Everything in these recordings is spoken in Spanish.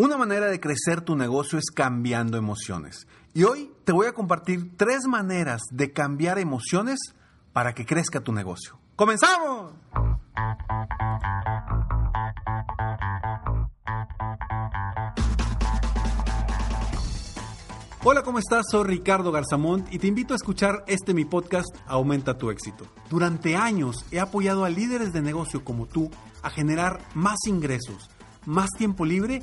Una manera de crecer tu negocio es cambiando emociones. Y hoy te voy a compartir tres maneras de cambiar emociones para que crezca tu negocio. ¡Comenzamos! Hola, ¿cómo estás? Soy Ricardo Garzamont y te invito a escuchar este mi podcast Aumenta tu éxito. Durante años he apoyado a líderes de negocio como tú a generar más ingresos, más tiempo libre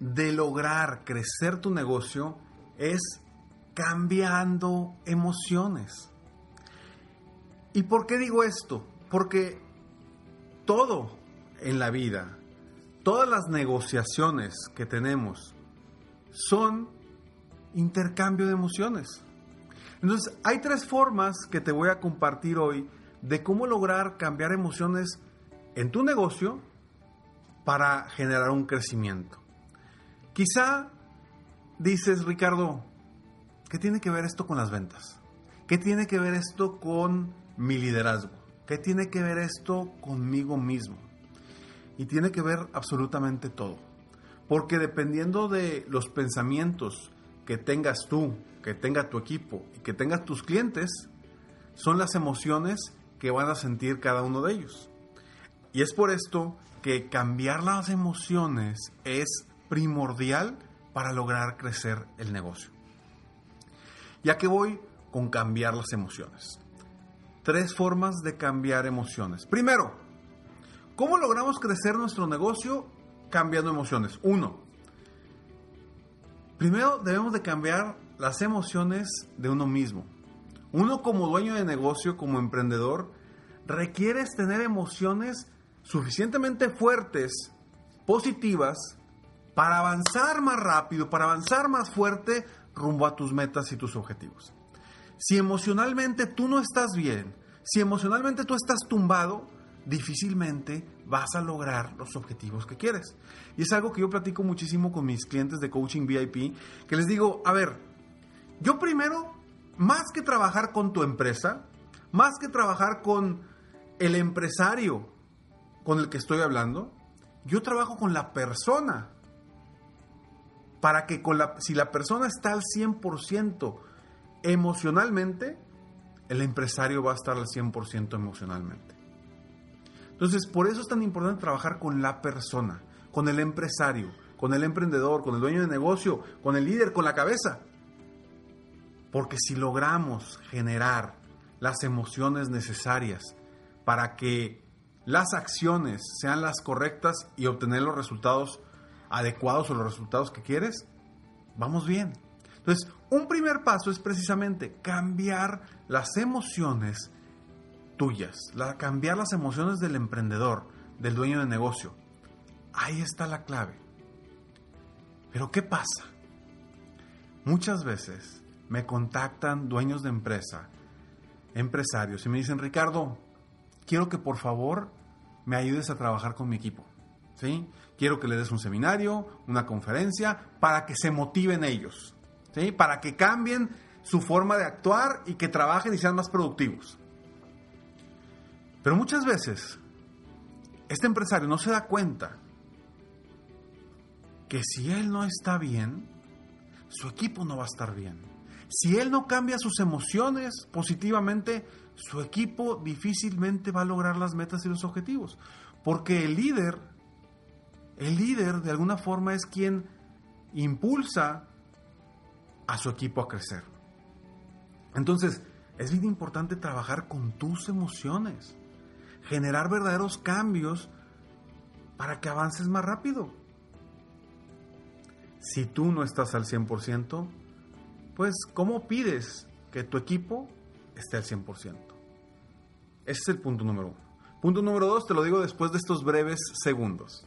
de lograr crecer tu negocio es cambiando emociones. ¿Y por qué digo esto? Porque todo en la vida, todas las negociaciones que tenemos son intercambio de emociones. Entonces, hay tres formas que te voy a compartir hoy de cómo lograr cambiar emociones en tu negocio para generar un crecimiento. Quizá dices, Ricardo, ¿qué tiene que ver esto con las ventas? ¿Qué tiene que ver esto con mi liderazgo? ¿Qué tiene que ver esto conmigo mismo? Y tiene que ver absolutamente todo. Porque dependiendo de los pensamientos que tengas tú, que tenga tu equipo y que tengas tus clientes, son las emociones que van a sentir cada uno de ellos. Y es por esto que cambiar las emociones es primordial para lograr crecer el negocio. Ya que voy con cambiar las emociones. Tres formas de cambiar emociones. Primero, ¿cómo logramos crecer nuestro negocio cambiando emociones? Uno, primero debemos de cambiar las emociones de uno mismo. Uno como dueño de negocio, como emprendedor, requieres tener emociones suficientemente fuertes, positivas, para avanzar más rápido, para avanzar más fuerte rumbo a tus metas y tus objetivos. Si emocionalmente tú no estás bien, si emocionalmente tú estás tumbado, difícilmente vas a lograr los objetivos que quieres. Y es algo que yo platico muchísimo con mis clientes de coaching VIP, que les digo, a ver, yo primero, más que trabajar con tu empresa, más que trabajar con el empresario con el que estoy hablando, yo trabajo con la persona para que si la persona está al 100% emocionalmente, el empresario va a estar al 100% emocionalmente. Entonces, por eso es tan importante trabajar con la persona, con el empresario, con el emprendedor, con el dueño de negocio, con el líder, con la cabeza. Porque si logramos generar las emociones necesarias para que las acciones sean las correctas y obtener los resultados adecuados o los resultados que quieres, vamos bien. Entonces, un primer paso es precisamente cambiar las emociones tuyas, la, cambiar las emociones del emprendedor, del dueño de negocio. Ahí está la clave. Pero ¿qué pasa? Muchas veces me contactan dueños de empresa, empresarios, y me dicen, Ricardo, quiero que por favor me ayudes a trabajar con mi equipo. Quiero que le des un seminario, una conferencia, para que se motiven ellos. ¿sí? Para que cambien su forma de actuar y que trabajen y sean más productivos. Pero muchas veces este empresario no se da cuenta que si él no está bien, su equipo no va a estar bien. Si él no cambia sus emociones positivamente, su equipo difícilmente va a lograr las metas y los objetivos. Porque el líder, el líder de alguna forma es quien impulsa a su equipo a crecer. Entonces, es bien importante trabajar con tus emociones, generar verdaderos cambios para que avances más rápido. Si tú no estás al 100%, pues ¿cómo pides que tu equipo esté al 100%? Ese es el punto número uno. Punto número dos, te lo digo después de estos breves segundos.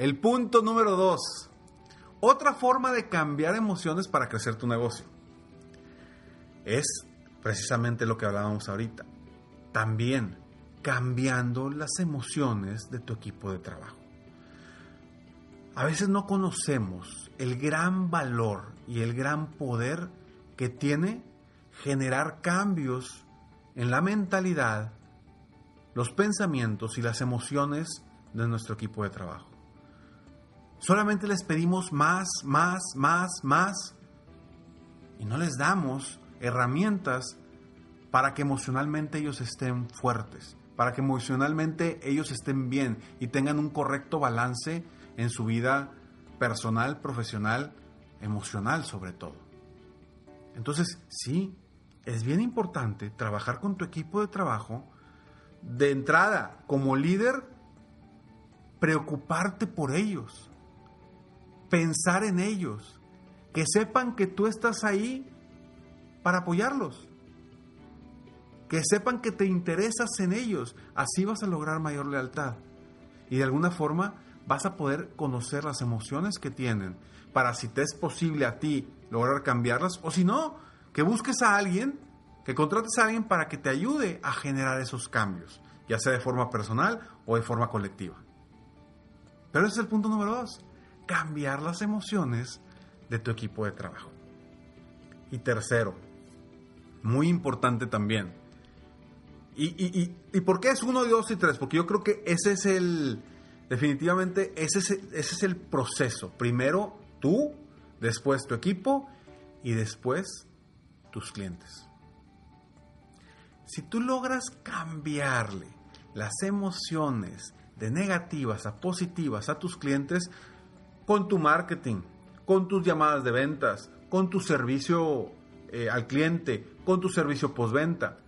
El punto número dos. Otra forma de cambiar emociones para crecer tu negocio. Es precisamente lo que hablábamos ahorita. También cambiando las emociones de tu equipo de trabajo. A veces no conocemos el gran valor y el gran poder que tiene generar cambios en la mentalidad, los pensamientos y las emociones de nuestro equipo de trabajo. Solamente les pedimos más, más, más, más. Y no les damos herramientas para que emocionalmente ellos estén fuertes, para que emocionalmente ellos estén bien y tengan un correcto balance en su vida personal, profesional, emocional sobre todo. Entonces, sí, es bien importante trabajar con tu equipo de trabajo. De entrada, como líder, preocuparte por ellos pensar en ellos, que sepan que tú estás ahí para apoyarlos, que sepan que te interesas en ellos, así vas a lograr mayor lealtad y de alguna forma vas a poder conocer las emociones que tienen para si te es posible a ti lograr cambiarlas o si no, que busques a alguien, que contrates a alguien para que te ayude a generar esos cambios, ya sea de forma personal o de forma colectiva. Pero ese es el punto número dos cambiar las emociones de tu equipo de trabajo. Y tercero, muy importante también. ¿Y, y, por qué es uno, dos y tres? Porque yo creo que ese es el, definitivamente, ese es, ese es el proceso. Primero tú, después tu equipo y después tus clientes. Si tú logras cambiarle las emociones de negativas a positivas a tus clientes con tu marketing, con tus llamadas de ventas, con tu servicio eh, al cliente, con tu servicio postventa.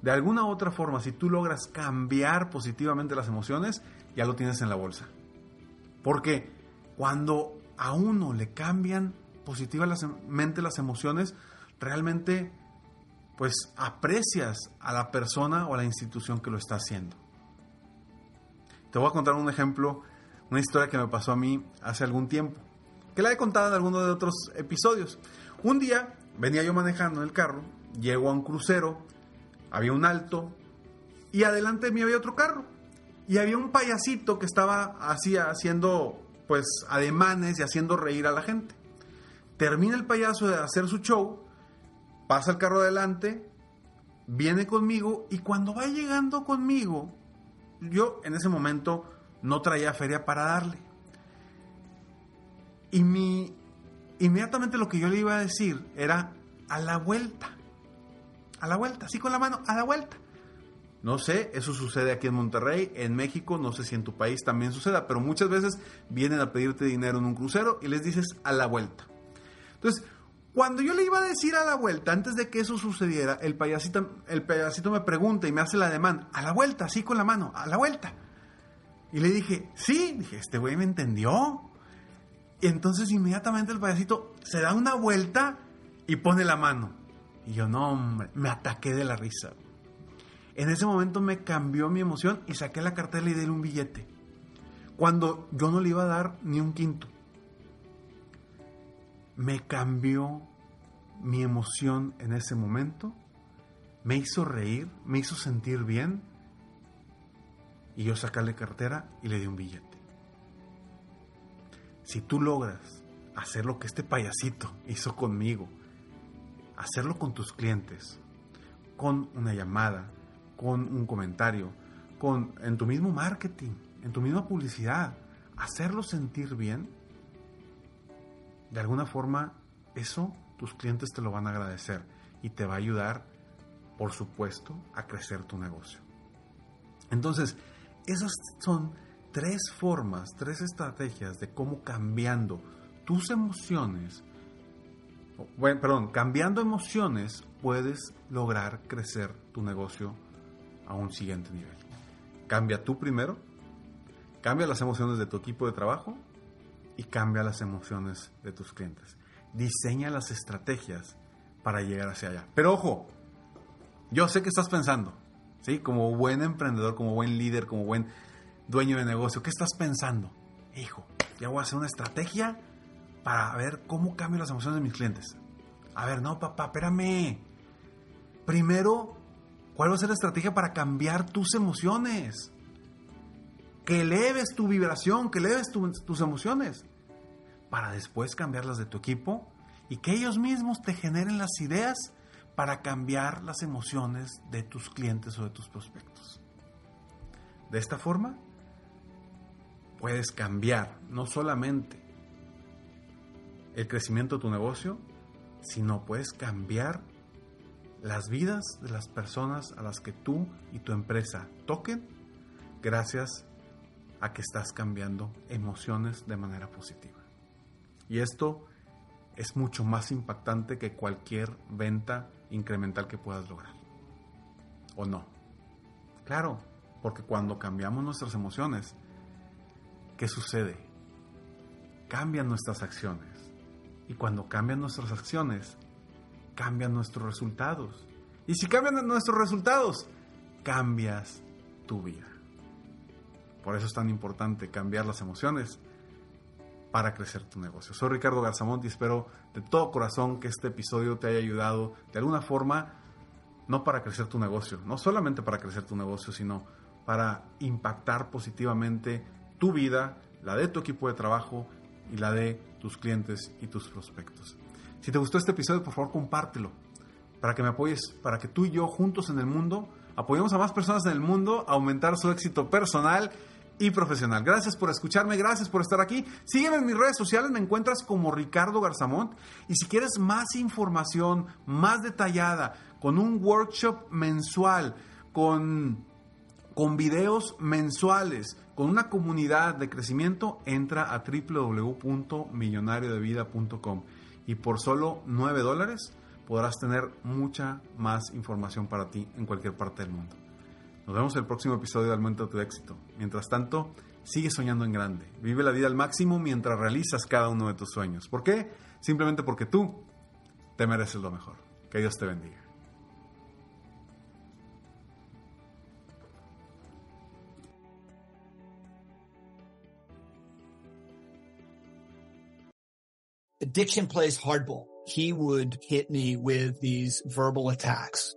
De alguna u otra forma, si tú logras cambiar positivamente las emociones, ya lo tienes en la bolsa. Porque cuando a uno le cambian positivamente las emociones, realmente pues aprecias a la persona o a la institución que lo está haciendo. Te voy a contar un ejemplo, una historia que me pasó a mí hace algún tiempo, que la he contado en alguno de otros episodios. Un día venía yo manejando el carro, llego a un crucero, había un alto y adelante de mí había otro carro. Y había un payasito que estaba así haciendo pues ademanes y haciendo reír a la gente. Termina el payaso de hacer su show, pasa el carro adelante, viene conmigo y cuando va llegando conmigo, yo en ese momento no traía feria para darle. Y mi, inmediatamente lo que yo le iba a decir era a la vuelta. A la vuelta, así con la mano, a la vuelta. No sé, eso sucede aquí en Monterrey, en México, no sé si en tu país también suceda, pero muchas veces vienen a pedirte dinero en un crucero y les dices a la vuelta. Entonces, cuando yo le iba a decir a la vuelta, antes de que eso sucediera, el payasito, el payasito me pregunta y me hace la demanda, a la vuelta, así con la mano, a la vuelta. Y le dije, sí, dije, este güey me entendió. Y entonces inmediatamente el payasito se da una vuelta y pone la mano. Y yo, no, hombre, me ataqué de la risa. En ese momento me cambió mi emoción y saqué la cartera y di un billete. Cuando yo no le iba a dar ni un quinto me cambió mi emoción en ese momento, me hizo reír, me hizo sentir bien y yo sacarle cartera y le di un billete. Si tú logras hacer lo que este payasito hizo conmigo, hacerlo con tus clientes, con una llamada, con un comentario, con en tu mismo marketing, en tu misma publicidad, hacerlo sentir bien, de alguna forma eso tus clientes te lo van a agradecer y te va a ayudar, por supuesto, a crecer tu negocio. Entonces, esas son tres formas, tres estrategias de cómo cambiando tus emociones, bueno, perdón, cambiando emociones puedes lograr crecer tu negocio a un siguiente nivel. Cambia tú primero, cambia las emociones de tu equipo de trabajo y cambia las emociones de tus clientes. Diseña las estrategias para llegar hacia allá. Pero ojo, yo sé que estás pensando, ¿sí? Como buen emprendedor, como buen líder, como buen dueño de negocio, ¿qué estás pensando? Hijo, ya voy a hacer una estrategia para ver cómo cambio las emociones de mis clientes. A ver, no, papá, espérame. Primero, ¿cuál va a ser la estrategia para cambiar tus emociones? que eleves tu vibración, que eleves tus emociones, para después cambiarlas de tu equipo y que ellos mismos te generen las ideas para cambiar las emociones de tus clientes o de tus prospectos. De esta forma, puedes cambiar no solamente el crecimiento de tu negocio, sino puedes cambiar las vidas de las personas a las que tú y tu empresa toquen gracias a que estás cambiando emociones de manera positiva. Y esto es mucho más impactante que cualquier venta incremental que puedas lograr. ¿O no? Claro, porque cuando cambiamos nuestras emociones, ¿qué sucede? Cambian nuestras acciones. Y cuando cambian nuestras acciones, cambian nuestros resultados. Y si cambian nuestros resultados, cambias tu vida. Por eso es tan importante cambiar las emociones para crecer tu negocio. Soy Ricardo Garzamont y espero de todo corazón que este episodio te haya ayudado de alguna forma, no para crecer tu negocio, no solamente para crecer tu negocio, sino para impactar positivamente tu vida, la de tu equipo de trabajo y la de tus clientes y tus prospectos. Si te gustó este episodio, por favor, compártelo para que me apoyes, para que tú y yo juntos en el mundo apoyemos a más personas en el mundo a aumentar su éxito personal y profesional. Gracias por escucharme, gracias por estar aquí. Sígueme en mis redes sociales, me encuentras como Ricardo Garzamont. Y si quieres más información, más detallada, con un workshop mensual, con con videos mensuales, con una comunidad de crecimiento, entra a www.millonariodevida.com y por solo 9 dólares podrás tener mucha más información para ti en cualquier parte del mundo. Nos vemos el próximo episodio de Aumenta tu éxito. Mientras tanto, sigue soñando en grande. Vive la vida al máximo mientras realizas cada uno de tus sueños. ¿Por qué? Simplemente porque tú te mereces lo mejor. Que Dios te bendiga. Addiction plays hardball. He would hit me with these verbal attacks.